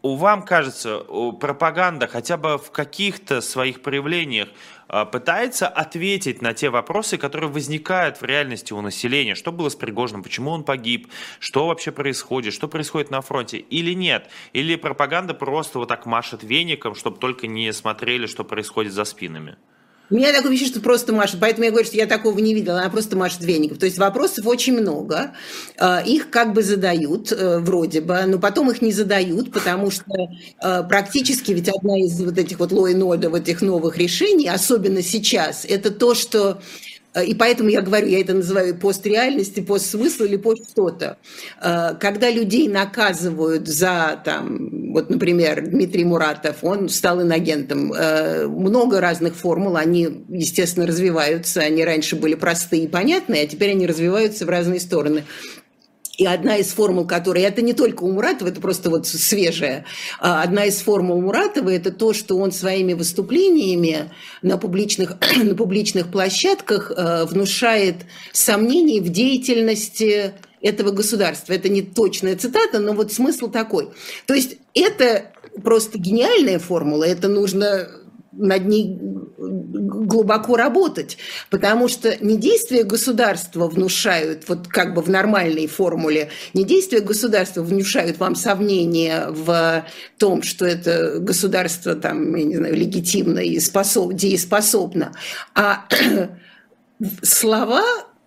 Вам кажется, пропаганда хотя бы в каких-то своих проявлениях а, пытается ответить на те вопросы, которые возникают в реальности у населения. Что было с Пригожиным, почему он погиб, что вообще происходит, что происходит на фронте или нет. Или пропаганда просто вот так машет веником, чтобы только не смотрели, что происходит за спинами. Меня такое ощущение, что просто машет, поэтому я говорю, что я такого не видела, она просто машет веников. То есть вопросов очень много, э, их как бы задают э, вроде бы, но потом их не задают, потому что э, практически ведь одна из вот этих вот лой-нодов, этих новых решений, особенно сейчас, это то, что и поэтому я говорю, я это называю постреальность, постсмысл или пост что-то. Э, когда людей наказывают за, там, вот, например, Дмитрий Муратов, он стал инагентом. Э, много разных формул, они, естественно, развиваются. Они раньше были простые и понятные, а теперь они развиваются в разные стороны. И одна из формул, которая, это не только у Муратова, это просто вот свежая, а одна из формул Муратова – это то, что он своими выступлениями на публичных, на публичных площадках э, внушает сомнений в деятельности этого государства. Это не точная цитата, но вот смысл такой. То есть это просто гениальная формула, это нужно над ней глубоко работать, потому что не действия государства внушают, вот как бы в нормальной формуле, не действия государства внушают вам сомнения в том, что это государство там, я не знаю, легитимно и способ, дееспособно, а слова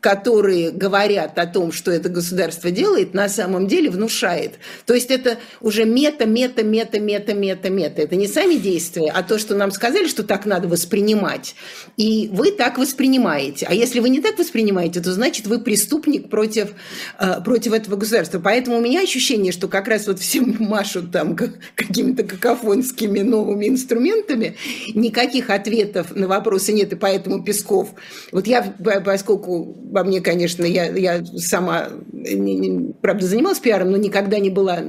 которые говорят о том, что это государство делает, на самом деле внушает. То есть это уже мета, мета, мета, мета, мета, мета. Это не сами действия, а то, что нам сказали, что так надо воспринимать. И вы так воспринимаете. А если вы не так воспринимаете, то значит вы преступник против, э, против этого государства. Поэтому у меня ощущение, что как раз вот все машут там какими-то какофонскими новыми инструментами, никаких ответов на вопросы нет, и поэтому Песков... Вот я, поскольку во мне, конечно, я, я сама правда, занималась пиаром, но никогда не была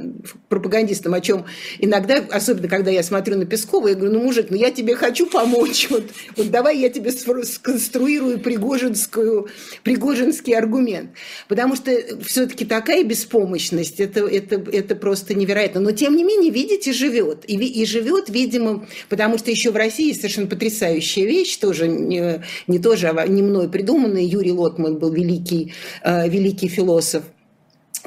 пропагандистом, о чем иногда, особенно когда я смотрю на Пескова, я говорю, ну, мужик, ну я тебе хочу помочь, вот, вот давай я тебе сконструирую пригожинскую, пригожинский аргумент. Потому что все-таки такая беспомощность, это, это, это просто невероятно. Но тем не менее, видите, живет. И, и живет, видимо, потому что еще в России совершенно потрясающая вещь, тоже не, не тоже, а не мной придуманная. Юрий Лотман был великий, э, великий философ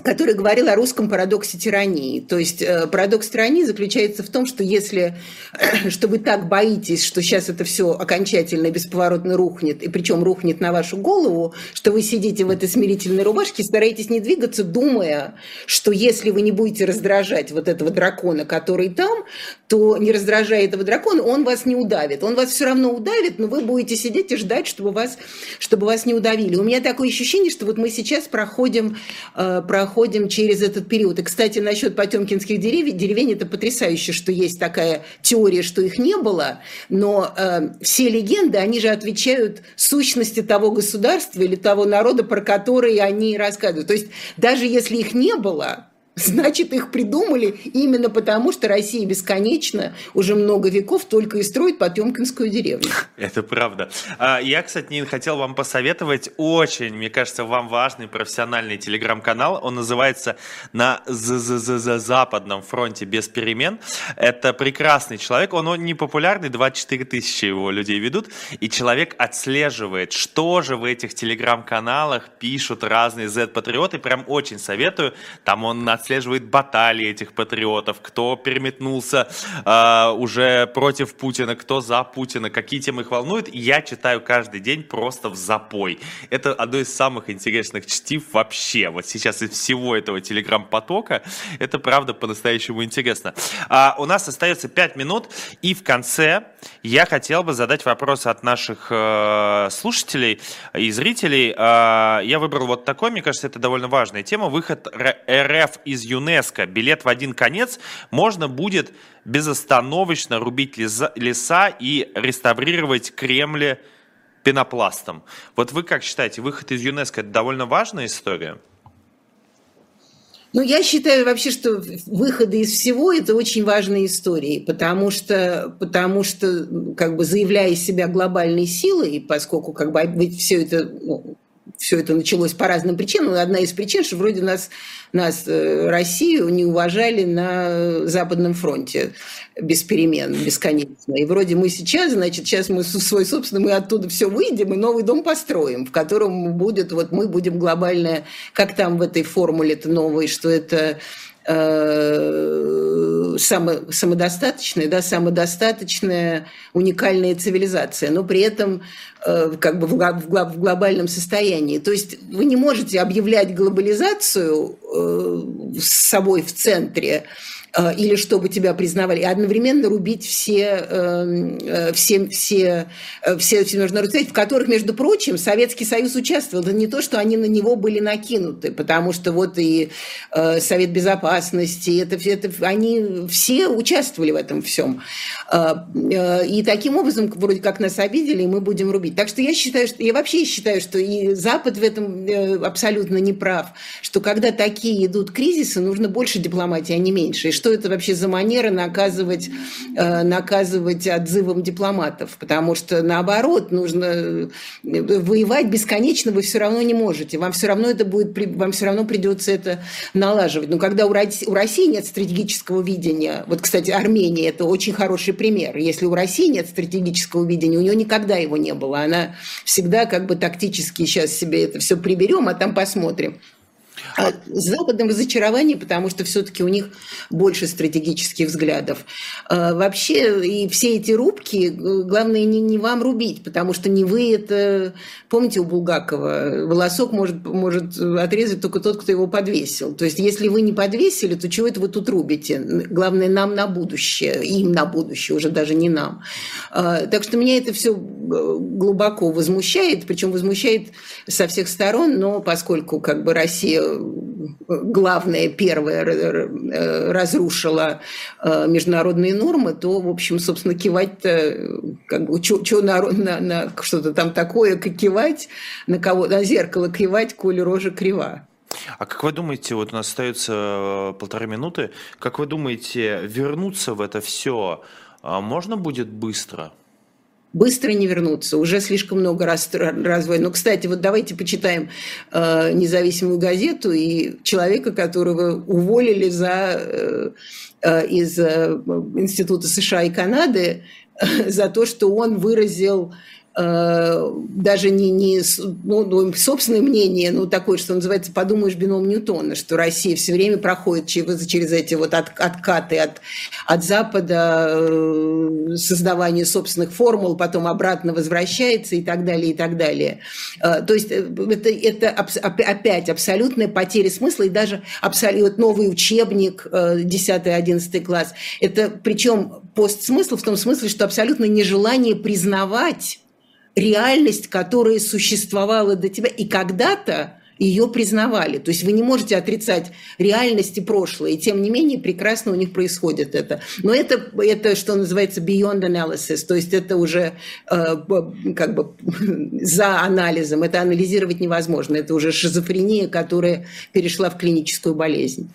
который говорил о русском парадоксе тирании. То есть э, парадокс тирании заключается в том, что если, что вы так боитесь, что сейчас это все окончательно и бесповоротно рухнет, и причем рухнет на вашу голову, что вы сидите в этой смирительной рубашке, стараетесь не двигаться, думая, что если вы не будете раздражать вот этого дракона, который там, то не раздражая этого дракона, он вас не удавит. Он вас все равно удавит, но вы будете сидеть и ждать, чтобы вас, чтобы вас не удавили. У меня такое ощущение, что вот мы сейчас проходим, э, проходим проходим через этот период. И, кстати, насчет потемкинских деревень, деревень это потрясающе, что есть такая теория, что их не было, но э, все легенды, они же отвечают сущности того государства или того народа, про который они рассказывают. То есть даже если их не было, Значит, их придумали именно потому, что Россия бесконечно уже много веков только и строит Потемкинскую деревню. Это правда. А, я, кстати, не хотел вам посоветовать очень, мне кажется, вам важный профессиональный телеграм-канал. Он называется «На Западном фронте без перемен». Это прекрасный человек. Он не популярный, 24 тысячи его людей ведут. И человек отслеживает, что же в этих телеграм-каналах пишут разные Z-патриоты. Прям очень советую. Там он отслеживает отслеживает баталии этих патриотов, кто переметнулся э, уже против Путина, кто за Путина, какие темы их волнуют. Я читаю каждый день просто в запой. Это одно из самых интересных чтив вообще. Вот сейчас из всего этого телеграм-потока это правда по-настоящему интересно. А, у нас остается 5 минут, и в конце я хотел бы задать вопрос от наших э, слушателей и зрителей. Э, я выбрал вот такой, мне кажется, это довольно важная тема. Выход РФ из из ЮНЕСКО билет в один конец, можно будет безостановочно рубить леса и реставрировать Кремль пенопластом. Вот вы как считаете, выход из ЮНЕСКО – это довольно важная история? Ну, я считаю вообще, что выходы из всего – это очень важные истории, потому что, потому что как бы заявляя себя глобальной силой, поскольку как бы все это ну, все это началось по разным причинам. Одна из причин, что вроде нас, нас э, Россию не уважали на Западном фронте без перемен, бесконечно. И вроде мы сейчас, значит, сейчас мы свой собственный, мы оттуда все выйдем и новый дом построим, в котором будет, вот мы будем глобальная, как там в этой формуле-то новой, что это э, само, самодостаточная, да, самодостаточная уникальная цивилизация, но при этом э, как бы в, в, в глобальном состоянии. То есть вы не можете объявлять глобализацию э, с собой в центре, Э, или чтобы тебя признавали, и одновременно рубить все, эм, э, все, все, э, все, все международные связи, в которых, между прочим, Советский Союз участвовал. Это не то, что они на него были накинуты, потому что вот и Совет Безопасности, это, это, они все участвовали в этом всем. И таким образом, вроде как нас обидели, и мы будем рубить. Так что я считаю, что я вообще считаю, что и Запад в этом абсолютно не прав, что когда такие идут кризисы, нужно больше дипломатии, а не меньше. И что это вообще за манера наказывать, э, наказывать отзывом дипломатов, потому что наоборот, нужно э, воевать бесконечно вы все равно не можете, вам все равно это будет, вам все равно придется это налаживать. Но когда у России нет стратегического видения, вот, кстати, Армения – это очень хороший пример. Если у России нет стратегического видения, у нее никогда его не было. Она всегда как бы тактически сейчас себе это все приберем, а там посмотрим. А с Западом разочарование, потому что все-таки у них больше стратегических взглядов. А вообще, и все эти рубки, главное не, не вам рубить, потому что не вы это... Помните у Булгакова, волосок может, может отрезать только тот, кто его подвесил. То есть, если вы не подвесили, то чего это вы тут рубите? Главное, нам на будущее, им на будущее, уже даже не нам. А, так что меня это все глубоко возмущает, причем возмущает со всех сторон, но поскольку как бы Россия главное, первое разрушила э, международные нормы, то, в общем, собственно, кивать-то, как бы, что на, на, на что-то там такое, как кивать, на кого, на зеркало кивать, коли рожа крива. А как вы думаете, вот у нас остается э, полторы минуты, как вы думаете, вернуться в это все а, можно будет быстро? Быстро не вернуться, уже слишком много раз развоя. Но, кстати, вот давайте почитаем э, независимую газету и человека, которого уволили за, э, э из э, Института США и Канады за то, что он выразил даже не, не ну, ну, собственное мнение, ну, такое, что называется, подумаешь, бином Ньютона, что Россия все время проходит через, через эти вот от, откаты от, от Запада, э, создавание собственных формул, потом обратно возвращается и так далее, и так далее. Э, то есть это, это опять абсолютная потеря смысла, и даже абсолютно новый учебник 10-11 класс. Это причем постсмысл в том смысле, что абсолютно нежелание признавать реальность, которая существовала до тебя, и когда-то ее признавали. То есть вы не можете отрицать реальность и прошлое, и тем не менее прекрасно у них происходит это. Но это, это что называется beyond analysis, то есть это уже э, как бы за анализом, это анализировать невозможно, это уже шизофрения, которая перешла в клиническую болезнь.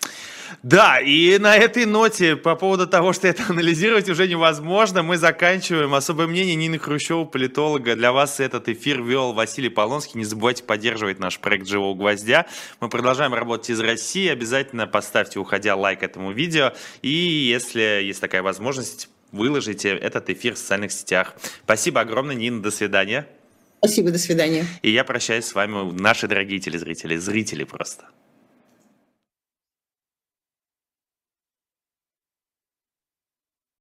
Да, и на этой ноте по поводу того, что это анализировать уже невозможно, мы заканчиваем. Особое мнение Нины Хрущева, политолога. Для вас этот эфир вел Василий Полонский. Не забывайте поддерживать наш проект «Живого гвоздя». Мы продолжаем работать из России. Обязательно поставьте, уходя, лайк этому видео. И если есть такая возможность, выложите этот эфир в социальных сетях. Спасибо огромное, Нина. До свидания. Спасибо, до свидания. И я прощаюсь с вами, наши дорогие телезрители, зрители просто.